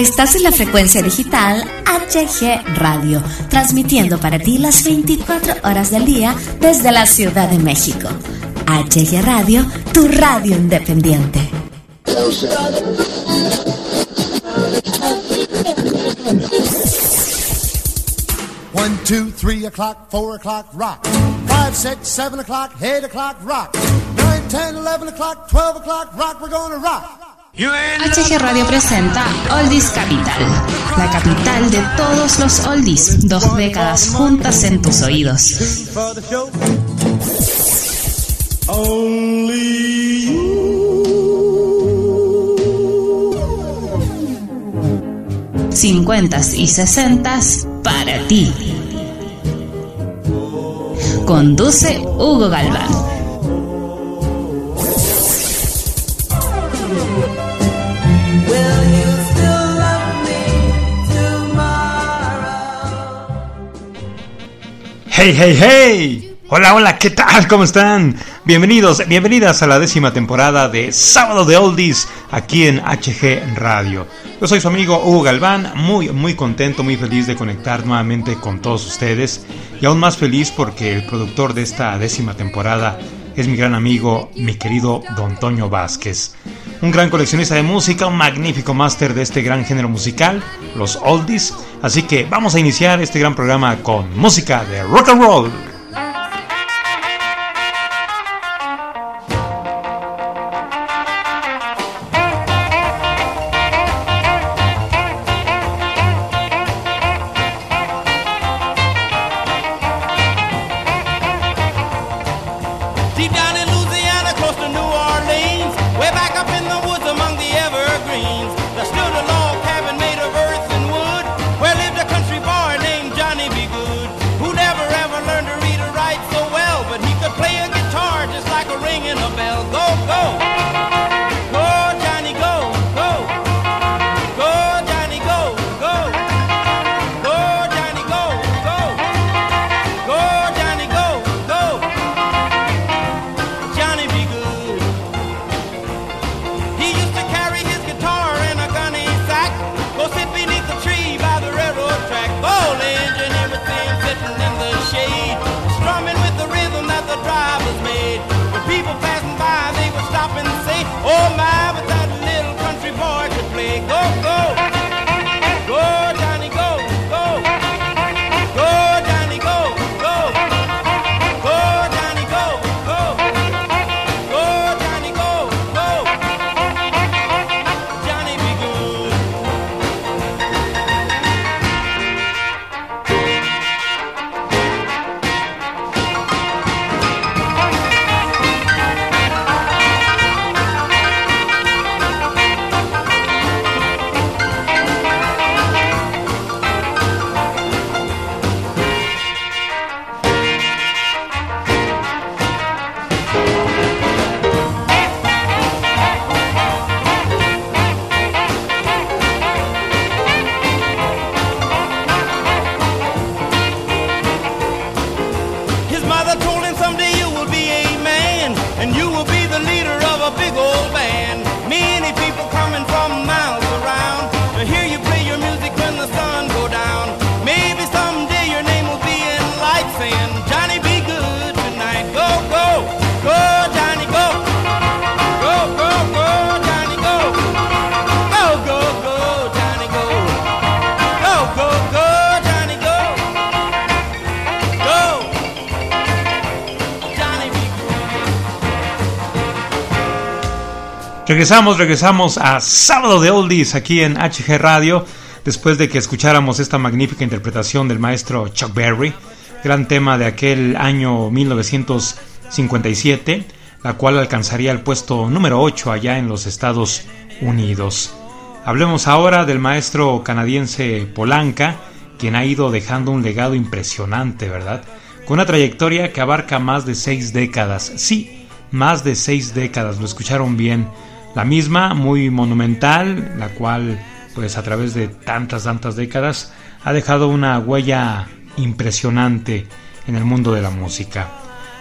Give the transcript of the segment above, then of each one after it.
Estás en la frecuencia digital HG Radio, transmitiendo para ti las 24 horas del día desde la Ciudad de México. HG Radio, tu radio independiente. One, two, three o'clock, four o'clock, rock. Five, six, seven o'clock, eight o'clock, rock. Nine, ten, eleven o'clock, twelve o'clock, rock. We're gonna rock. HG Radio presenta Oldies Capital, la capital de todos los oldies, dos décadas juntas en tus oídos. Cincuentas y sesentas para ti. Conduce Hugo Galván. Hey, hey, hey. Hola, hola, ¿qué tal? ¿Cómo están? Bienvenidos, bienvenidas a la décima temporada de Sábado de Oldies aquí en HG Radio. Yo soy su amigo Hugo Galván, muy, muy contento, muy feliz de conectar nuevamente con todos ustedes y aún más feliz porque el productor de esta décima temporada es mi gran amigo, mi querido Don Toño Vázquez. Un gran coleccionista de música, un magnífico máster de este gran género musical, los oldies. Así que vamos a iniciar este gran programa con música de rock and roll. Regresamos, regresamos a Sábado de Oldies aquí en HG Radio, después de que escucháramos esta magnífica interpretación del maestro Chuck Berry, gran tema de aquel año 1957, la cual alcanzaría el puesto número 8 allá en los Estados Unidos. Hablemos ahora del maestro canadiense Polanca, quien ha ido dejando un legado impresionante, ¿verdad? Con una trayectoria que abarca más de seis décadas. Sí, más de seis décadas, lo escucharon bien la misma, muy monumental, la cual, pues a través de tantas, tantas décadas, ha dejado una huella impresionante en el mundo de la música.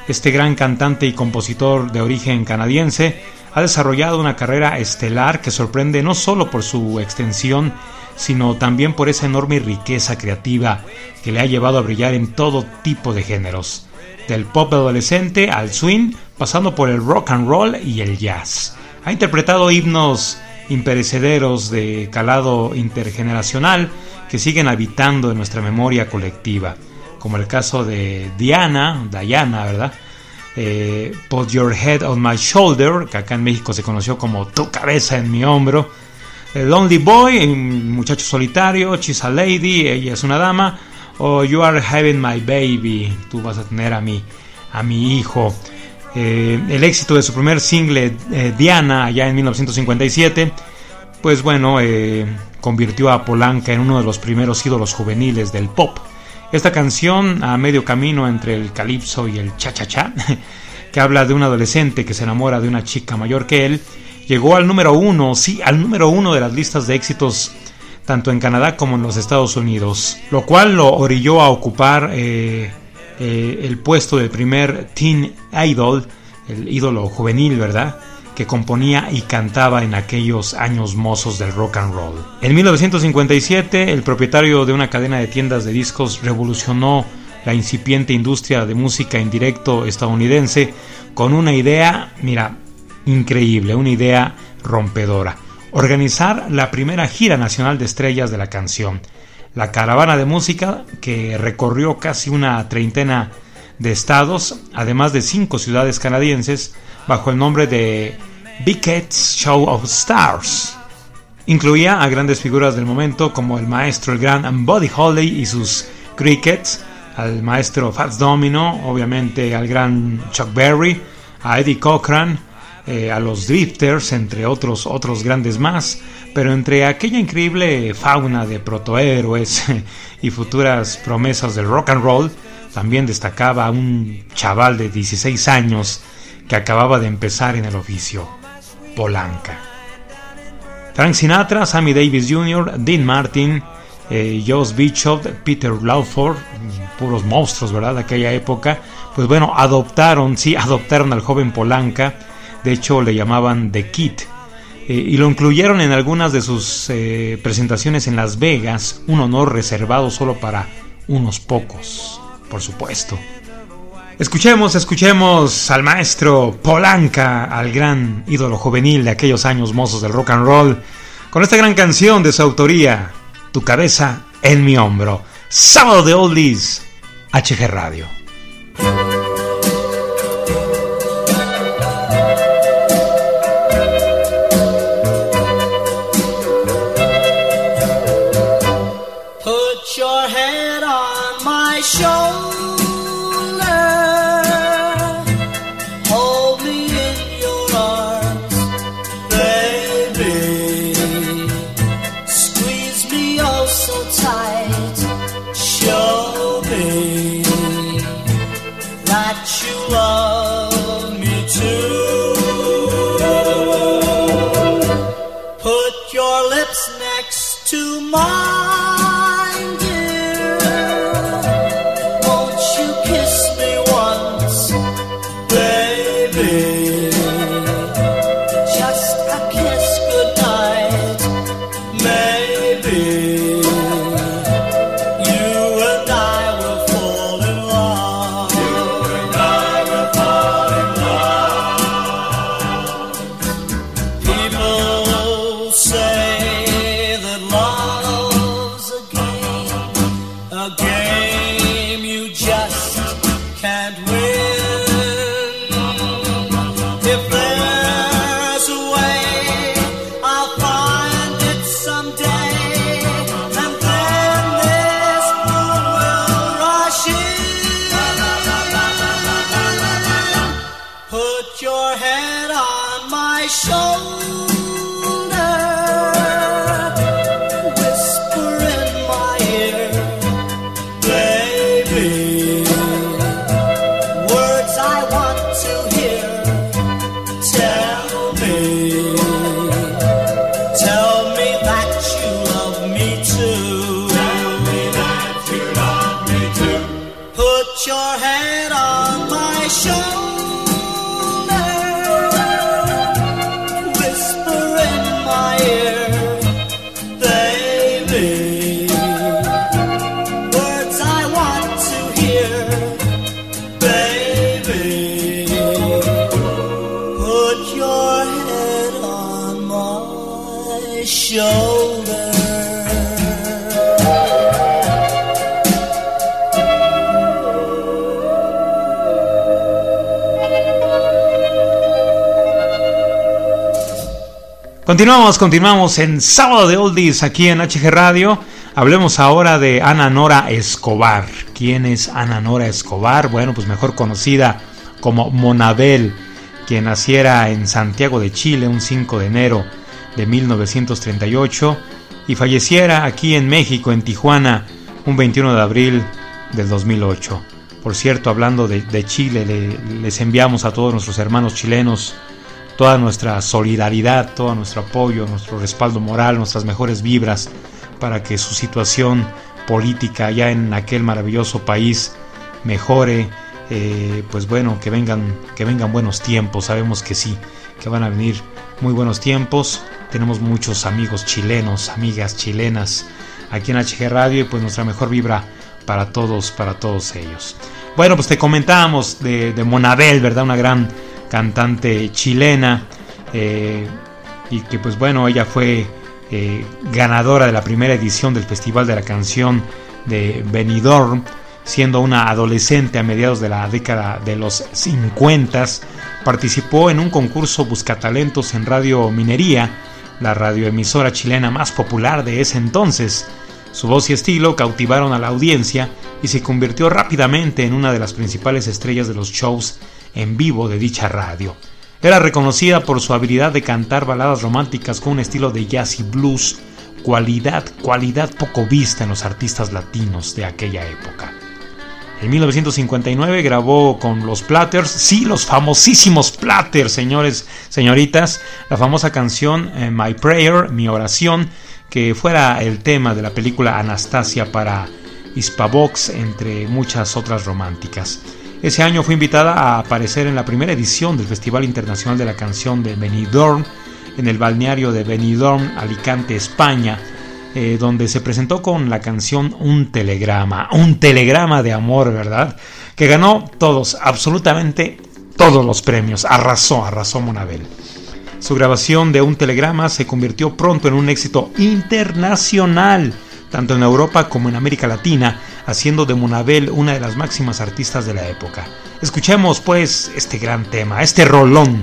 Este gran cantante y compositor de origen canadiense ha desarrollado una carrera estelar que sorprende no solo por su extensión, sino también por esa enorme riqueza creativa que le ha llevado a brillar en todo tipo de géneros, del pop adolescente al swing, pasando por el rock and roll y el jazz. Ha interpretado himnos imperecederos de calado intergeneracional que siguen habitando en nuestra memoria colectiva, como el caso de Diana, Diana, ¿verdad? Eh, Put Your Head on My Shoulder, que acá en México se conoció como Tu cabeza en mi hombro, Lonely Boy, muchacho solitario, She's a Lady, ella es una dama, o You Are Having My Baby, tú vas a tener a mi, a mi hijo. Eh, el éxito de su primer single, eh, Diana, allá en 1957, pues bueno, eh, convirtió a Polanca en uno de los primeros ídolos juveniles del pop. Esta canción, a medio camino entre el calipso y el cha-cha-cha, que habla de un adolescente que se enamora de una chica mayor que él, llegó al número uno, sí, al número uno de las listas de éxitos tanto en Canadá como en los Estados Unidos, lo cual lo orilló a ocupar eh, eh, el puesto de primer teen idol, el ídolo juvenil, ¿verdad? que componía y cantaba en aquellos años mozos del rock and roll. En 1957, el propietario de una cadena de tiendas de discos revolucionó la incipiente industria de música en directo estadounidense con una idea, mira, increíble, una idea rompedora. Organizar la primera gira nacional de estrellas de la canción. La caravana de música que recorrió casi una treintena de estados, además de cinco ciudades canadienses, bajo el nombre de Beckett's Show of Stars. Incluía a grandes figuras del momento como el maestro el gran Buddy Holly y sus Crickets, al maestro Fats Domino, obviamente al gran Chuck Berry, a Eddie Cochran, eh, a los Drifters, entre otros, otros grandes más, pero entre aquella increíble fauna de protohéroes y futuras promesas del rock and roll, también destacaba un chaval de 16 años que acababa de empezar en el oficio, Polanca. Frank Sinatra, Sammy Davis Jr., Dean Martin, eh, Joss Bishop, Peter Lawford, puros monstruos, ¿verdad? De aquella época, pues bueno, adoptaron, sí, adoptaron al joven Polanca de hecho le llamaban The Kid, eh, y lo incluyeron en algunas de sus eh, presentaciones en Las Vegas, un honor reservado solo para unos pocos, por supuesto. Escuchemos, escuchemos al maestro Polanca, al gran ídolo juvenil de aquellos años mozos del rock and roll, con esta gran canción de su autoría, Tu cabeza en mi hombro. Sábado de Oldies, HG Radio. Continuamos, continuamos en Sábado de Oldies aquí en HG Radio. Hablemos ahora de Ana Nora Escobar. ¿Quién es Ana Nora Escobar? Bueno, pues mejor conocida como Monabel, quien naciera en Santiago de Chile un 5 de enero de 1938 y falleciera aquí en México, en Tijuana, un 21 de abril del 2008. Por cierto, hablando de, Chile, les enviamos a todos nuestros hermanos chilenos toda nuestra solidaridad, todo nuestro apoyo, nuestro respaldo moral, nuestras mejores vibras para que su situación política ya en aquel maravilloso país mejore, eh, pues bueno, que vengan, que vengan buenos tiempos, sabemos que sí, que van a venir muy buenos tiempos, tenemos muchos amigos chilenos, amigas chilenas aquí en HG Radio y pues nuestra mejor vibra para todos, para todos ellos. Bueno, pues te comentábamos de Monabel, ¿verdad? Una gran cantante chilena eh, y que pues bueno, ella fue eh, ganadora de la primera edición del Festival de la Canción de Benidorm, siendo una adolescente a mediados de la década de los 50, participó en un concurso Buscatalentos en Radio Minería, la radioemisora chilena más popular de ese entonces. Su voz y estilo cautivaron a la audiencia y se convirtió rápidamente en una de las principales estrellas de los shows en vivo de dicha radio. Era reconocida por su habilidad de cantar baladas románticas con un estilo de jazz y blues, cualidad, cualidad poco vista en los artistas latinos de aquella época. En 1959 grabó con los Platters, sí, los famosísimos Platters, señores, señoritas, la famosa canción eh, My Prayer, mi oración, que fuera el tema de la película Anastasia para Hispavox, entre muchas otras románticas. Ese año fue invitada a aparecer en la primera edición del Festival Internacional de la Canción de Benidorm, en el balneario de Benidorm, Alicante, España, eh, donde se presentó con la canción Un telegrama, un telegrama de amor, ¿verdad? Que ganó todos, absolutamente todos los premios, arrasó, arrasó Monabel. Su grabación de Un telegrama se convirtió pronto en un éxito internacional tanto en Europa como en América Latina, haciendo de Monabel una de las máximas artistas de la época. Escuchemos pues este gran tema, este rolón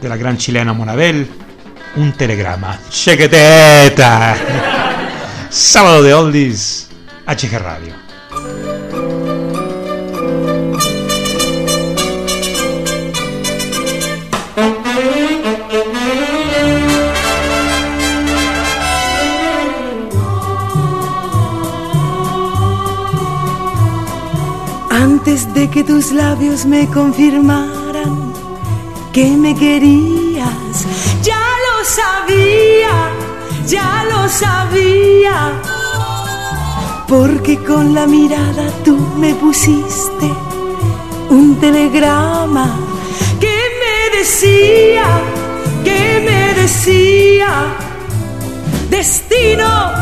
de la gran chilena Monabel, un telegrama. ¡Chequeteta! Sábado de Oldies, HG Radio. Antes de que tus labios me confirmaran que me querías, ya lo sabía, ya lo sabía. Porque con la mirada tú me pusiste un telegrama que me decía, que me decía, destino,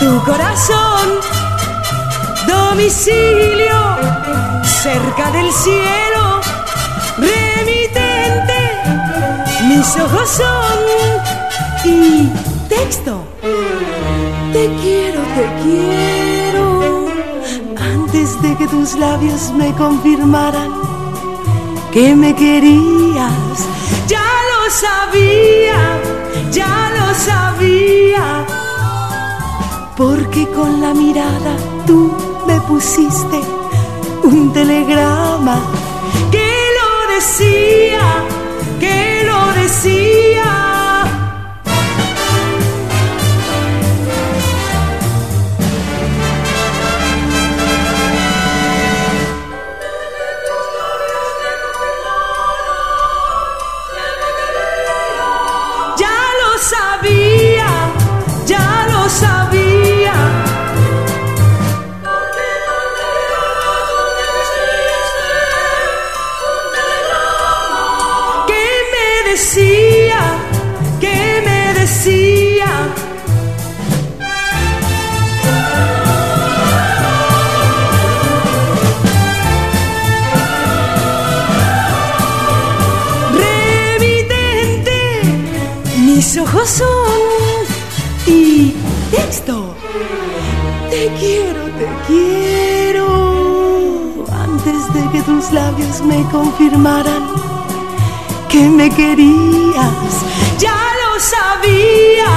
tu corazón domicilio cerca del cielo, remitente, mis ojos son y texto. Te quiero, te quiero, antes de que tus labios me confirmaran que me querías. Ya lo sabía, ya lo sabía, porque con la mirada tú me pusiste un telegrama que lo decía, que lo decía. decía, que me decía. Remitente, mis ojos son y texto. Te quiero, te quiero. Antes de que tus labios me confirmaran que me querías, ya lo sabía,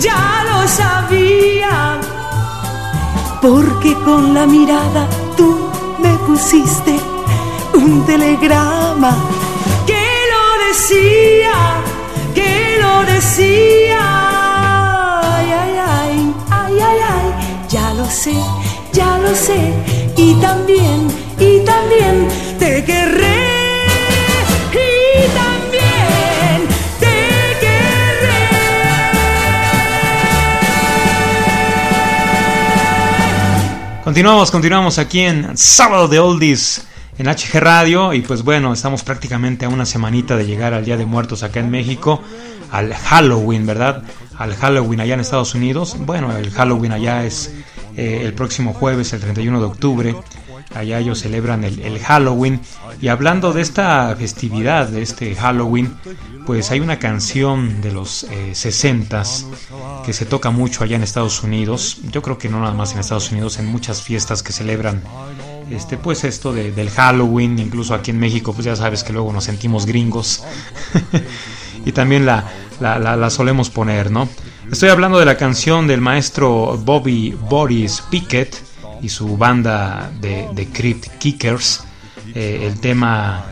ya lo sabía. Porque con la mirada tú me pusiste un telegrama que lo decía, que lo decía. Ay, ay, ay, ay, ay, ay, ya lo sé, ya lo sé. Y también, y también te querré. Continuamos, continuamos aquí en Sábado de Oldies en HG Radio y pues bueno, estamos prácticamente a una semanita de llegar al Día de Muertos acá en México, al Halloween, ¿verdad? Al Halloween allá en Estados Unidos. Bueno, el Halloween allá es eh, el próximo jueves, el 31 de octubre. Allá ellos celebran el, Halloween. Y hablando de esta festividad, de este Halloween, pues hay una canción de los eh, 60s que se toca mucho allá en Estados Unidos. Yo creo que no nada más en Estados Unidos, en muchas fiestas que celebran este pues esto de, del Halloween, incluso aquí en México, pues ya sabes que luego nos sentimos gringos. y también la, la, la, solemos poner, ¿no? Estoy hablando de la canción del maestro Bobby Boris Pickett y su banda de, Crypt Kickers. Eh, el tema,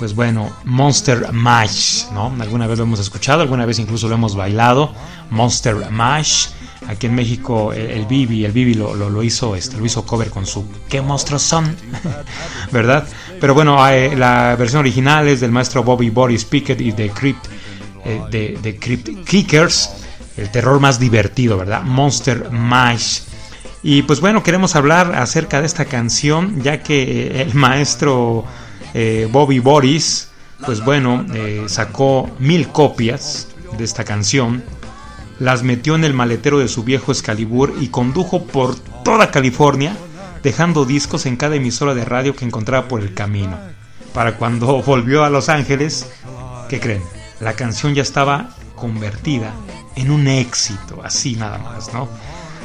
pues bueno, Monster Mash, ¿no? Alguna vez lo hemos escuchado, alguna vez incluso lo hemos bailado. Monster Mash. Aquí en México el, Bibi, el Bibi lo, lo, hizo, este, lo hizo cover con su ¿Qué monstruos son? ¿Verdad? Pero bueno, eh, la versión original es del maestro Bobby Boris Pickett y de Crypt, eh, de Crypt Kickers. El terror más divertido, ¿verdad? Monster Mash. Y pues bueno, queremos hablar acerca de esta canción, ya que el maestro eh, Bobby Boris, pues bueno, eh, sacó mil copias de esta canción, las metió en el maletero de su viejo Excalibur y condujo por toda California, dejando discos en cada emisora de radio que encontraba por el camino. Para cuando volvió a Los Ángeles, ¿qué creen? La canción ya estaba convertida en un éxito, así nada más, ¿no?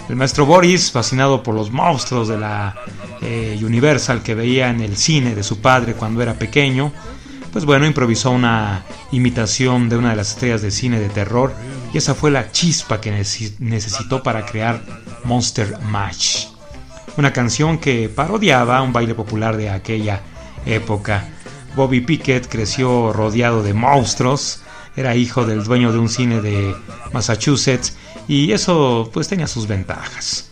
El maestro Boris, fascinado por los monstruos de la eh, Universal que veía en el cine de su padre cuando era pequeño, pues bueno, improvisó una imitación de una de las estrellas de cine de terror y esa fue la chispa que necesitó para crear Monster Mash, una canción que parodiaba un baile popular de aquella época. Bobby Pickett creció rodeado de monstruos, era hijo del dueño de un cine de Massachusetts y eso pues tenía sus ventajas.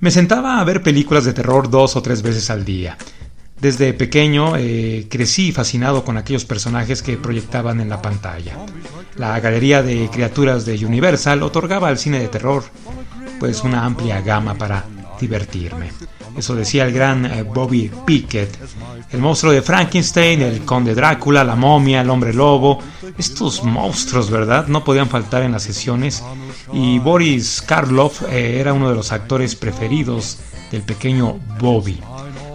Me sentaba a ver películas de terror dos o tres veces al día. Desde pequeño eh, crecí fascinado con aquellos personajes que proyectaban en la pantalla. La galería de criaturas de Universal otorgaba al cine de terror pues una amplia gama para divertirme. Eso decía el gran eh, Bobby Pickett. El monstruo de Frankenstein, el conde Drácula, la momia, el hombre lobo. Estos monstruos, ¿verdad? No podían faltar en las sesiones. Y Boris Karloff eh, era uno de los actores preferidos del pequeño Bobby.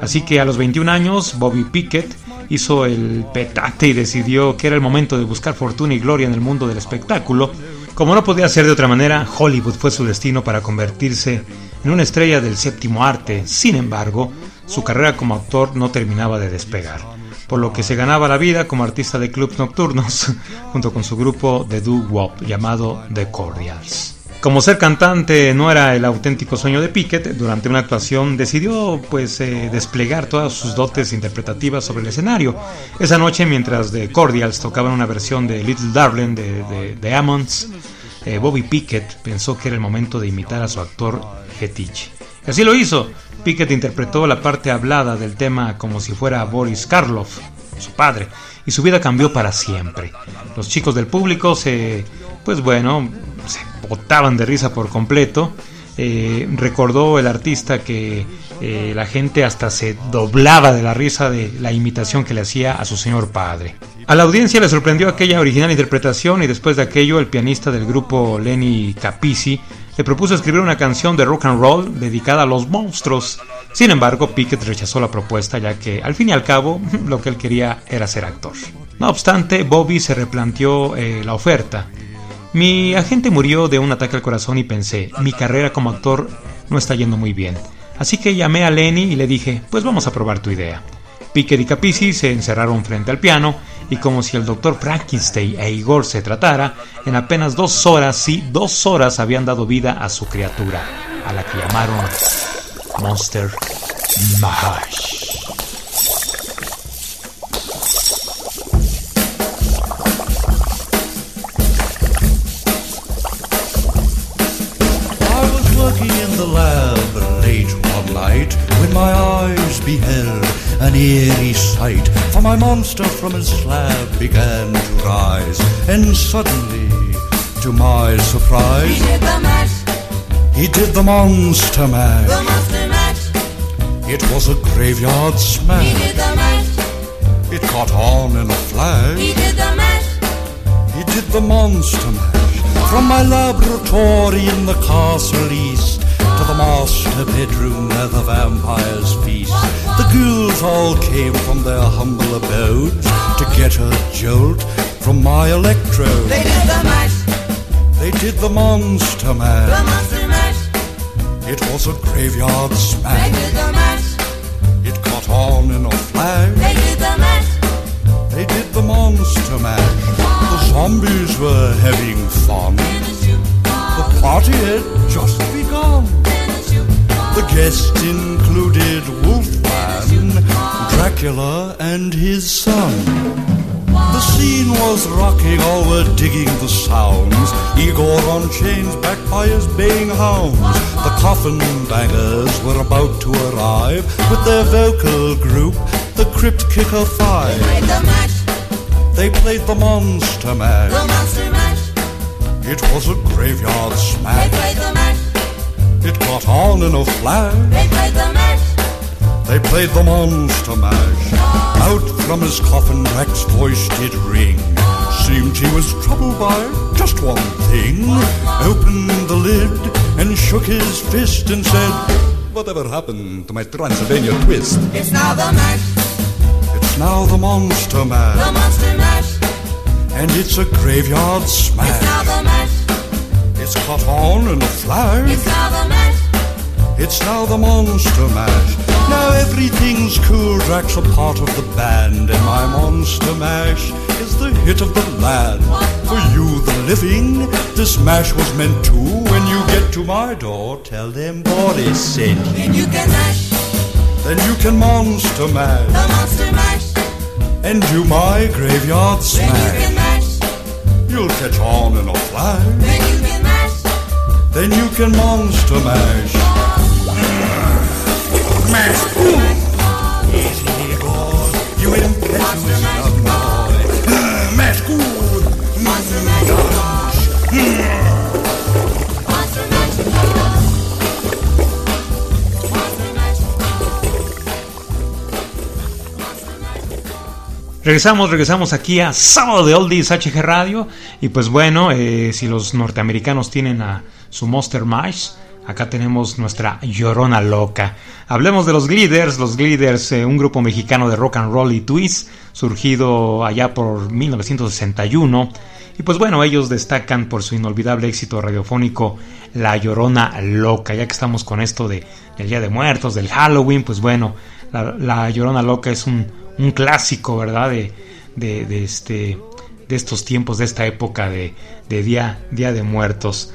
Así que a los 21 años, Bobby Pickett hizo el petate y decidió que era el momento de buscar fortuna y gloria en el mundo del espectáculo. Como no podía ser de otra manera, Hollywood fue su destino para convertirse en una estrella del séptimo arte. Sin embargo, su carrera como actor no terminaba de despegar, por lo que se ganaba la vida como artista de clubs nocturnos junto con su grupo de doo-wop llamado The Cordials. Como ser cantante no era el auténtico sueño de Pickett, durante una actuación decidió pues eh, desplegar todas sus dotes interpretativas sobre el escenario. Esa noche mientras The Cordials tocaban una versión de Little Darling de, de, de Ammons, eh, Bobby Pickett pensó que era el momento de imitar a su actor Getich. Así lo hizo. Pickett interpretó la parte hablada del tema como si fuera Boris Karloff, su padre, y su vida cambió para siempre. Los chicos del público se, pues bueno, se botaban de risa por completo. Eh, recordó el artista que eh, la gente hasta se doblaba de la risa de la imitación que le hacía a su señor padre. A la audiencia le sorprendió aquella original interpretación y después de aquello el pianista del grupo Lenny Capisi le propuso escribir una canción de rock and roll dedicada a los monstruos. Sin embargo, Pickett rechazó la propuesta ya que al fin y al cabo lo que él quería era ser actor. No obstante, Bobby se replanteó eh, la oferta. Mi agente murió de un ataque al corazón y pensé, mi carrera como actor no está yendo muy bien. Así que llamé a Lenny y le dije, pues vamos a probar tu idea. Pickett y Capisi se encerraron frente al piano y como si el doctor Frankenstein e Igor se tratara, en apenas dos horas, sí, dos horas habían dado vida a su criatura, a la que llamaron Monster Mash. when my eyes beheld an eerie sight. For my monster from his slab began to rise, and suddenly, to my surprise, he did the mash. He did the monster mash. The monster mash. It was a graveyard smash. He did the mash. It caught on in a flash. He did the mash. He did the monster mash. From my laboratory in the castle east to the master bedroom where the vampires feast. The ghouls all came from their humble abodes to get a jolt from my electrode. They did the mash. They did the monster The monster mash. It was a graveyard smash. They did the mash. It caught on in a flash. They did the mash. They did the monster mash. Zombies were having fun. The party had just begun. The guests included Wolfman, Dracula, and his son. The scene was rocking, all were digging the sounds. Igor on chains, backed by his baying hounds. The coffin bangers were about to arrive with their vocal group, the Crypt Kicker Five. Mash. They played the Monster Mash. The Mash. monster mash. It was a graveyard smash. They played the mash. It caught on in a flash. They played the mash. They played the monster mash. Out from his coffin, Rex's voice did ring. Seemed he was troubled by just one thing. Opened the lid and shook his fist and said, Whatever happened to my Transylvania twist? It's now the mash. It's now the monster The monster mash. And it's a graveyard smash. It's now the mash. It's caught on in a It's now the mash. It's now the monster mash. Now everything's cool. Drax a part of the band, and my monster mash is the hit of the land. For you, the living, this mash was meant to. When you get to my door, tell them Boris sent you. Then you can mash. Then you can monster mash The monster mash. and do my graveyard Then you can smash. You'll catch on in a flash. Then you can mash. Then you can monster mash. Mash. Easy, boy. You impetuous young boy. Mash good. Monster mash. Regresamos, regresamos aquí a Sábado de Oldies HG Radio. Y pues bueno, eh, si los norteamericanos tienen a su Monster Mash, acá tenemos nuestra Llorona Loca. Hablemos de los Gliders. Los Gliders, eh, un grupo mexicano de rock and roll y twist, surgido allá por 1961. Y pues bueno, ellos destacan por su inolvidable éxito radiofónico La Llorona Loca. Ya que estamos con esto de, del Día de Muertos, del Halloween, pues bueno, La, La Llorona Loca es un, un clásico, ¿verdad? De, de, este, de estos tiempos, de esta época de, de día, día de Muertos.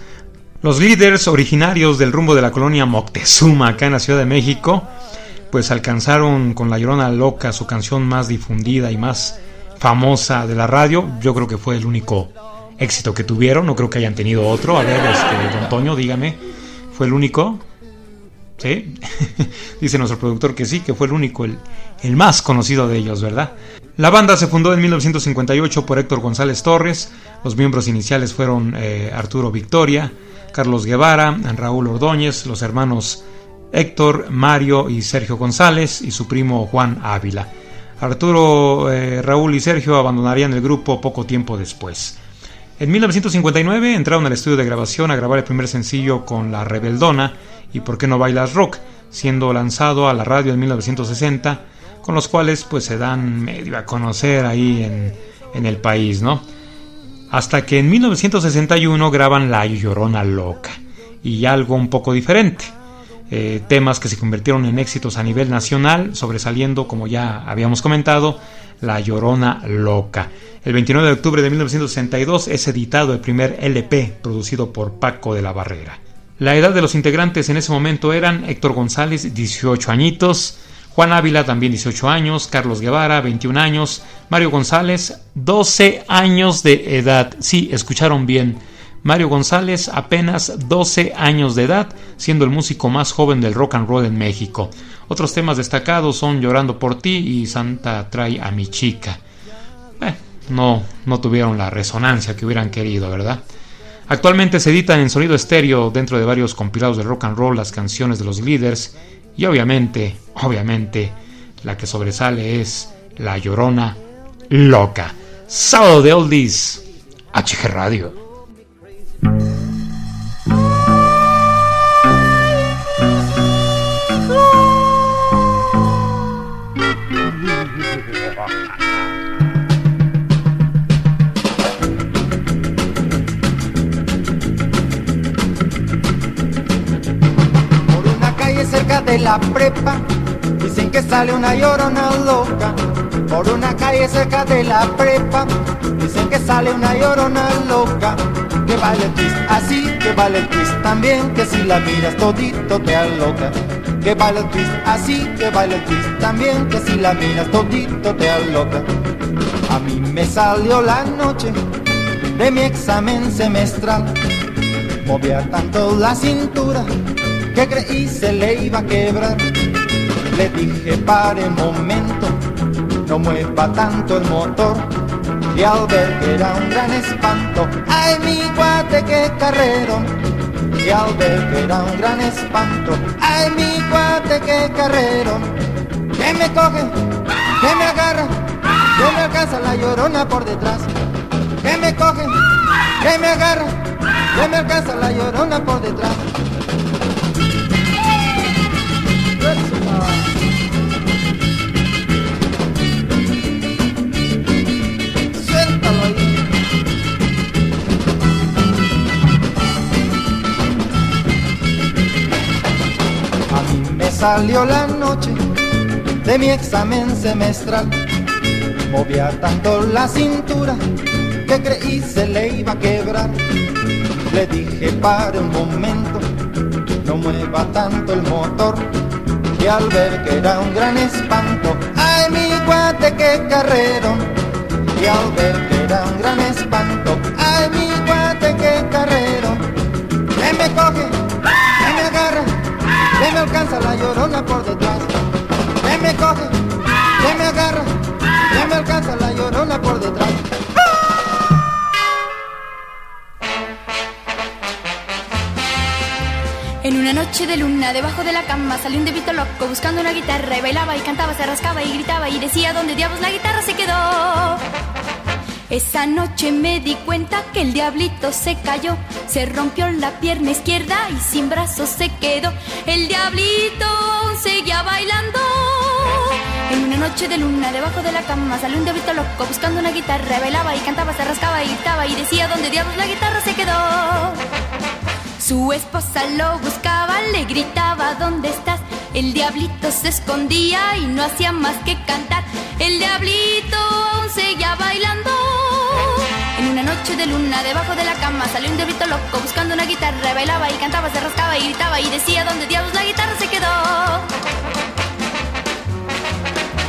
Los líderes originarios del rumbo de la colonia Moctezuma, acá en la Ciudad de México, pues alcanzaron con La Llorona Loca su canción más difundida y más famosa de la radio. Yo creo que fue el único éxito que tuvieron, no creo que hayan tenido otro. A ver, este, don dígame, ¿fue el único? Dice nuestro productor que sí, que fue el único, el, el más conocido de ellos, ¿verdad? La banda se fundó en 1958 por Héctor González Torres. Los miembros iniciales fueron eh, Arturo Victoria, Carlos Guevara, Raúl Ordóñez, los hermanos Héctor, Mario y Sergio González y su primo Juan Ávila. Arturo, eh, Raúl y Sergio abandonarían el grupo poco tiempo después. En 1959 entraron al estudio de grabación a grabar el primer sencillo con La Rebeldona y ¿Por qué no bailas rock? siendo lanzado a la radio en 1960, con los cuales pues se dan medio a conocer ahí en, en el país, ¿no? hasta que en 1961 graban La Llorona Loca y algo un poco diferente. Eh, temas que se convirtieron en éxitos a nivel nacional, sobresaliendo, como ya habíamos comentado, La Llorona Loca. El 29 de octubre de 1962 es editado el primer LP producido por Paco de la Barrera. La edad de los integrantes en ese momento eran Héctor González, 18 añitos, Juan Ávila también 18 años, Carlos Guevara 21 años, Mario González 12 años de edad. Sí, escucharon bien. Mario González apenas 12 años de edad, siendo el músico más joven del rock and roll en México. Otros temas destacados son Llorando por ti y Santa trae a mi chica. Eh, no, no tuvieron la resonancia que hubieran querido, ¿verdad? Actualmente se editan en sonido estéreo dentro de varios compilados de rock and roll las canciones de los líderes y obviamente, obviamente, la que sobresale es La Llorona Loca. Sábado de Oldies, HG Radio. De la prepa, dicen que sale una llorona loca. Por una calle cerca de la prepa, dicen que sale una llorona loca. Que vale twist así, que vale twist también, que si la miras todito te aloca. Que vale el twist así, que vale el twist también, que si la miras todito te aloca. A mí me salió la noche de mi examen semestral. Movía tanto la cintura que creí se le iba a quebrar. Le dije pare momento, no mueva tanto el motor. Y al ver que era un gran espanto, ay mi guate qué carrero. Y al ver que era un gran espanto, ay mi guate qué carrero. Que me coge, que me agarra, que me alcanza la llorona por detrás. Que me coge, que me agarra, que me alcanza la llorona por detrás. Salió la noche de mi examen semestral. Movía tanto la cintura que creí se le iba a quebrar. Le dije pare un momento, no mueva tanto el motor. Y al ver que era un gran espanto, ay mi guate qué carrero. Y al ver que era un gran espanto, ay mi guate qué carrero. Que me coge, alcanza la llorona por detrás. Que me coge, que me agarra, que me alcanza la llorona por detrás. En una noche de luna, debajo de la cama, salió un debito loco buscando una guitarra y bailaba y cantaba, se rascaba y gritaba y decía dónde diablos la guitarra se quedó. Esa noche me di cuenta que el diablito se cayó, se rompió la pierna izquierda y sin brazos se quedó. El diablito seguía bailando. En una noche de luna, debajo de la cama, salió un diablito loco buscando una guitarra, bailaba y cantaba, se rascaba y gritaba y decía dónde diablos la guitarra se quedó. Su esposa lo buscaba, le gritaba ¿dónde estás? El diablito se escondía y no hacía más que cantar. El diablito aún seguía bailando. En una noche de luna, debajo de la cama, salió un diablito loco buscando una guitarra, bailaba y cantaba, se rascaba y gritaba y decía ¿dónde diablos la guitarra se quedó?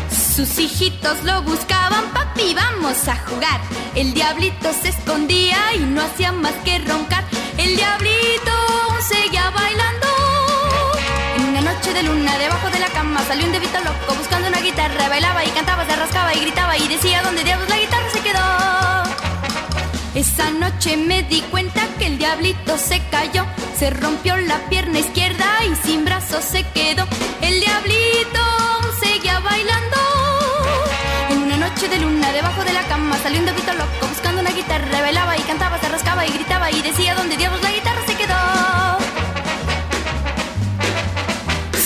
Sus hijitos lo buscaban, papi, vamos a jugar. El diablito se escondía y no hacía más que roncar. El diablito seguía bailando. En una noche de luna, debajo de la cama, salió un diablito loco buscando una guitarra, bailaba y cantaba, se rascaba y gritaba y decía dónde diablos la guitarra se quedó. Esa noche me di cuenta que el diablito se cayó, se rompió la pierna izquierda y sin brazos se quedó. El diablito seguía bailando. En una noche de luna, debajo de la cama, salió un diablito loco buscando una guitarra, bailaba y cantaba, se rascaba y gritaba y decía dónde diablos la guitarra se quedó.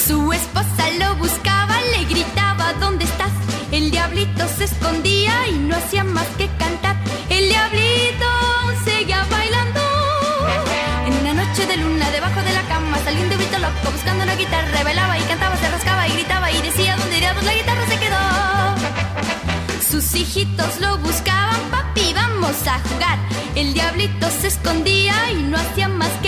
Su esposa lo buscaba, le gritaba ¿dónde estás? El diablito se escondía y no hacía más hijitos lo buscaban, papi, vamos a jugar. El diablito se escondía y no hacía más que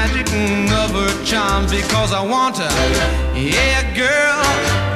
magic of her charms because I want her. Yeah, girl,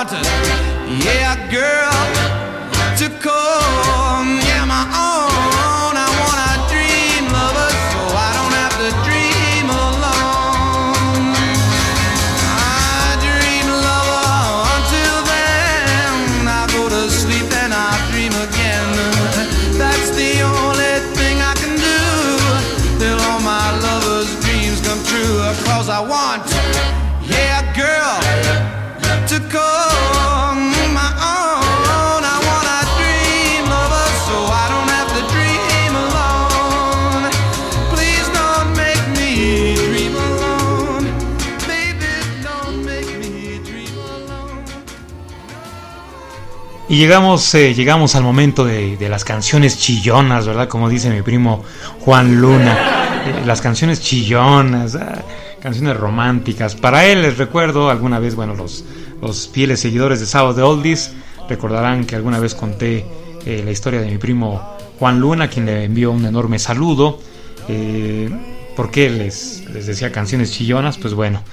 Yeah, girl. Llegamos, eh, llegamos al momento de, las canciones chillonas, ¿verdad? Como dice mi primo Juan Luna. Eh, las canciones chillonas, ah, canciones románticas. Para él les recuerdo, alguna vez, bueno, los, los fieles seguidores de Sábado de Oldies recordarán que alguna vez conté eh, la historia de mi primo Juan Luna, quien le envió un enorme saludo. ¿Por qué les, les decía canciones chillonas? Pues bueno,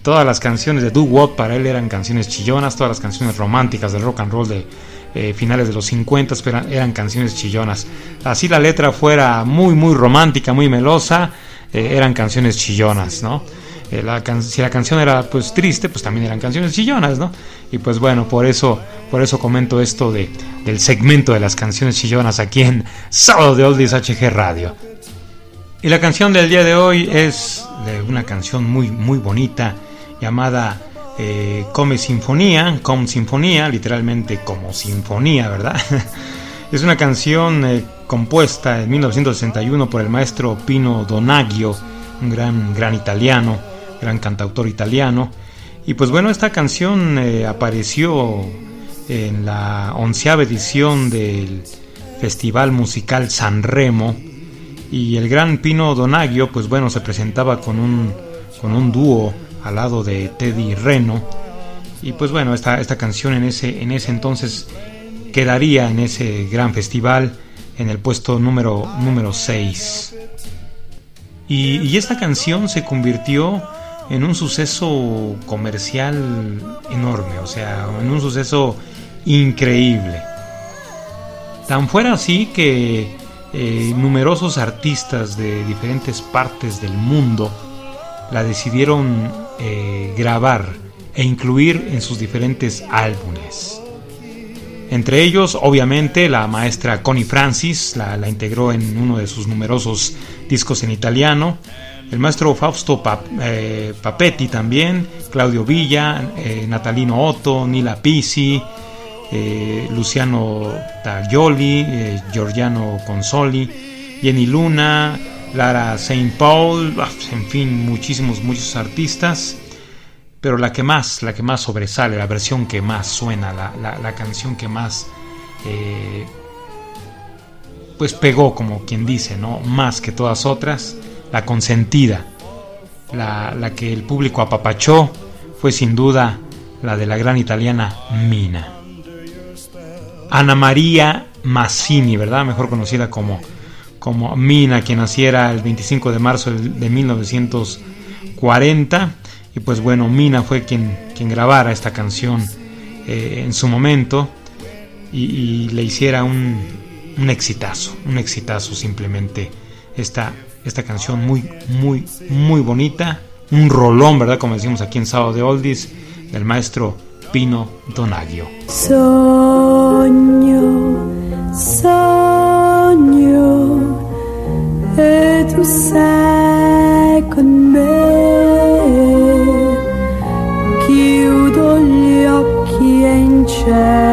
todas las canciones de doo wop para él eran canciones chillonas, todas las canciones románticas del rock and roll de eh, finales de los 50 eran, eran canciones chillonas. Así la letra fuera muy muy romántica, muy melosa, eh, eran canciones chillonas, ¿no? Eh, si la canción era pues triste, pues también eran canciones chillonas, ¿no? Y pues bueno, por eso por eso comento esto de, del segmento de las canciones chillonas aquí en Sábado de Oldies HG Radio. Y la canción del día de hoy es de una canción muy, muy bonita llamada eh, Come Sinfonía, Com Sinfonía, literalmente como sinfonía, ¿verdad? es una canción eh, compuesta en 1961 por el maestro Pino Donaggio, un gran, gran italiano, gran cantautor italiano. Y pues bueno, esta canción eh, apareció en la onceava edición del Festival Musical Sanremo y el gran Pino Donaggio, pues bueno, se presentaba con un, con un dúo al lado de Teddy Reno. Y pues bueno, esta, esta canción en ese, en ese entonces quedaría en ese gran festival en el puesto número, número 6. Y, esta canción se convirtió en un suceso comercial enorme, o sea, en un suceso increíble. Tan fuera así que eh, numerosos artistas de diferentes partes del mundo la decidieron eh, grabar e incluir en sus diferentes álbumes. Entre ellos, obviamente, la maestra Connie Francis, la, integró en uno de sus numerosos discos en italiano. El maestro Fausto eh, Papetti también, Claudio Villa, eh, Natalino Otto, Nila Pisi, Luciano Taglioli, Giorgiano Consoli, Jenny Luna, Lara Saint Paul, ah, en fin, muchísimos, muchos artistas. Pero la que más, la que más sobresale, la versión que más suena, la, la- canción que más eh, pues pegó, como quien dice, ¿no? Más que todas otras, la consentida, la, la que el público apapachó, fue sin duda la de la gran italiana Mina. Ana María Massini, ¿verdad? Mejor conocida como, como Mina, quien naciera el 25 de marzo de 1940. Y pues bueno, Mina fue quien, quien grabara esta canción eh, en su momento y, le hiciera un, un exitazo, un exitazo simplemente esta, esta canción muy, muy, muy bonita, un rolón, ¿verdad? Como decimos aquí en Sábado de Oldies, del maestro Pino Donaggio. Sogno, sogno, tu sei con me. Chiudo gli occhi e in cielo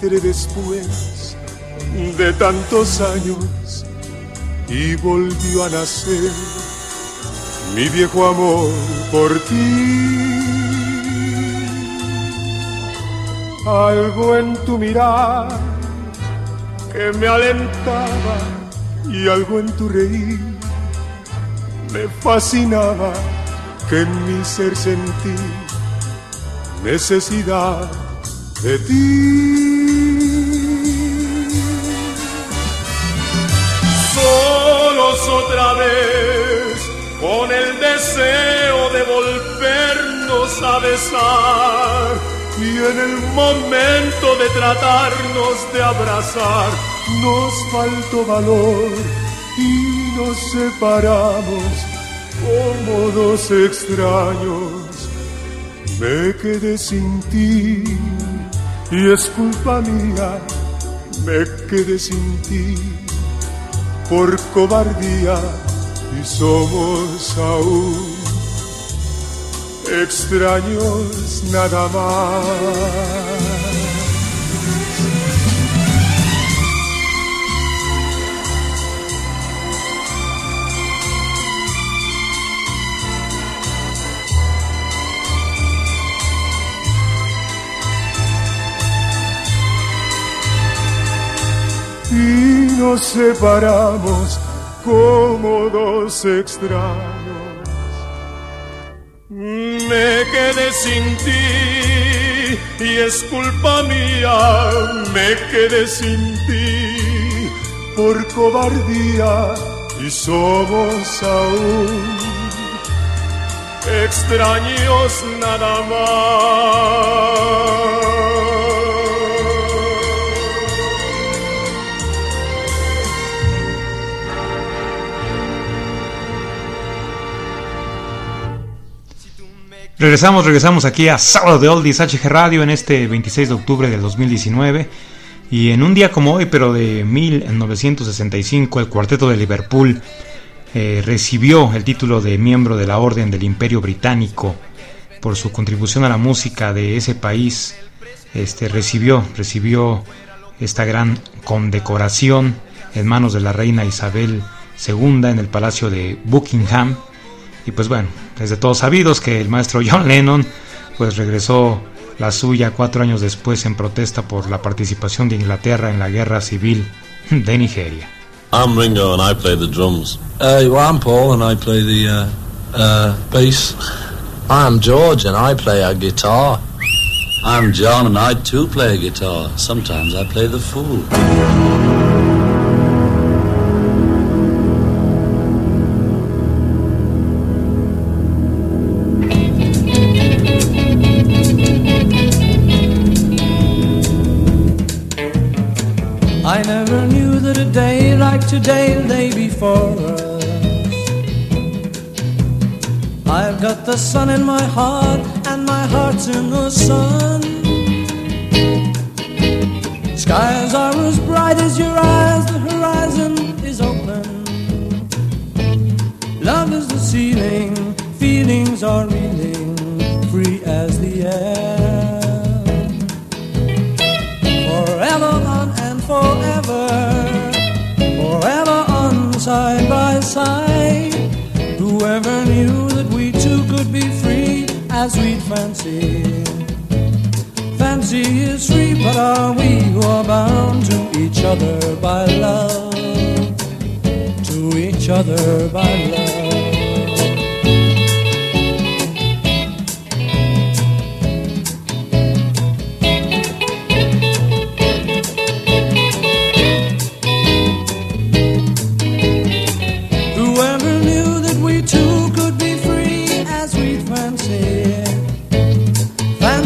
después de tantos años y volvió a nacer mi viejo amor por ti. Algo en tu mirar que me alentaba y algo en tu reír me fascinaba que en mi ser sentí necesidad de ti. Con el deseo de volvernos a besar. Y en el momento de tratarnos de abrazar, nos faltó valor y nos separamos como dos extraños me quedé sin ti y es culpa mía, me quedé sin ti por cobardía y somos aún extraños nada más. y nos separamos como dos extraños. Me quedé sin ti y es culpa mía, me quedé sin ti por cobardía y somos aún extraños nada más. Regresamos, regresamos aquí a Sábado de Oldies HG Radio en este 26 de octubre del 2019. Y en un día como hoy, pero de 1965, el cuarteto de Liverpool eh, recibió el título de miembro de la Orden del Imperio Británico por su contribución a la música de ese país. Este, recibió, recibió esta gran condecoración en manos de la reina Isabel II en el Palacio de Buckingham. Y pues bueno, desde todos sabidos que el maestro John Lennon pues regresó la suya cuatro años después en protesta por la participación de Inglaterra en la guerra civil de Nigeria. I'm Ringo and I play the drums. Uh, well, I'm Paul and I play the uh, uh, bass. I'm George and I play a guitar. I'm John and I too play a guitar. Sometimes I play the fool. Today lay before us. I've got the sun in my heart, and my heart's in the sun. Skies are as bright as your eyes, the horizon is open. Love is the ceiling, feelings are reeling, free as the air. As we'd fancy. Fancy is free, but are we who are bound to each other by love? To each other by love.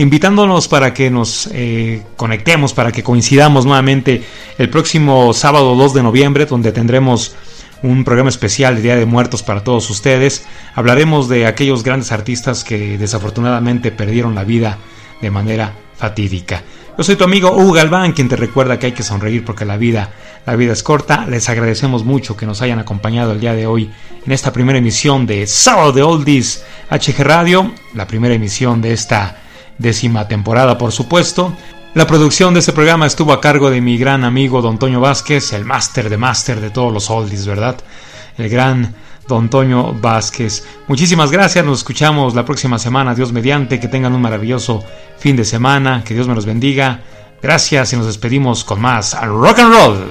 invitándonos para que nos eh, conectemos, para que coincidamos nuevamente el próximo sábado 2 de noviembre, donde tendremos un programa especial de Día de Muertos para todos ustedes. Hablaremos de aquellos grandes artistas que desafortunadamente perdieron la vida de manera fatídica. Yo soy tu amigo Hugo Galván, quien te recuerda que hay que sonreír porque la vida, la vida es corta. Les agradecemos mucho que nos hayan acompañado el día de hoy en esta primera emisión de Sábado de Oldies HG Radio, la primera emisión de esta décima temporada, por supuesto. La producción de este programa estuvo a cargo de mi gran amigo Don Toño Vázquez, el máster de máster de todos los oldies, ¿verdad? El gran Don Toño Vázquez. Muchísimas gracias, nos escuchamos la próxima semana, Dios mediante, que tengan un maravilloso fin de semana, que Dios me los bendiga. Gracias y nos despedimos con más rock and roll.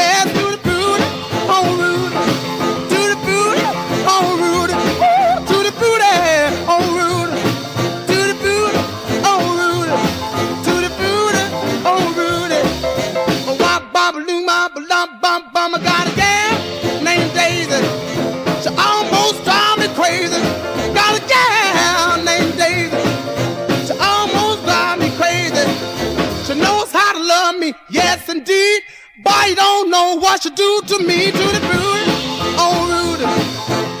indeed. But you don't know what you do to me, to the Rudy. Oh, Rudy.